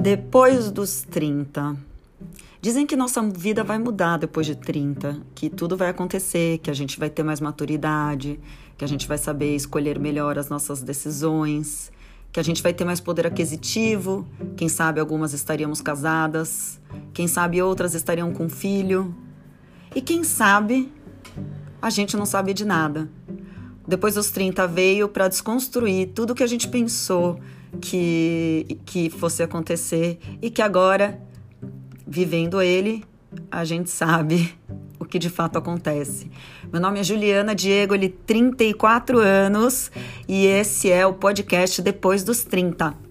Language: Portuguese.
Depois dos 30. Dizem que nossa vida vai mudar depois de 30, que tudo vai acontecer, que a gente vai ter mais maturidade, que a gente vai saber escolher melhor as nossas decisões, que a gente vai ter mais poder aquisitivo, quem sabe algumas estaríamos casadas, quem sabe outras estariam com filho, e quem sabe a gente não sabe de nada. Depois dos 30 veio para desconstruir tudo que a gente pensou que, que fosse acontecer e que agora, vivendo ele, a gente sabe o que de fato acontece. Meu nome é Juliana Diego, ele 34 anos e esse é o podcast Depois dos 30.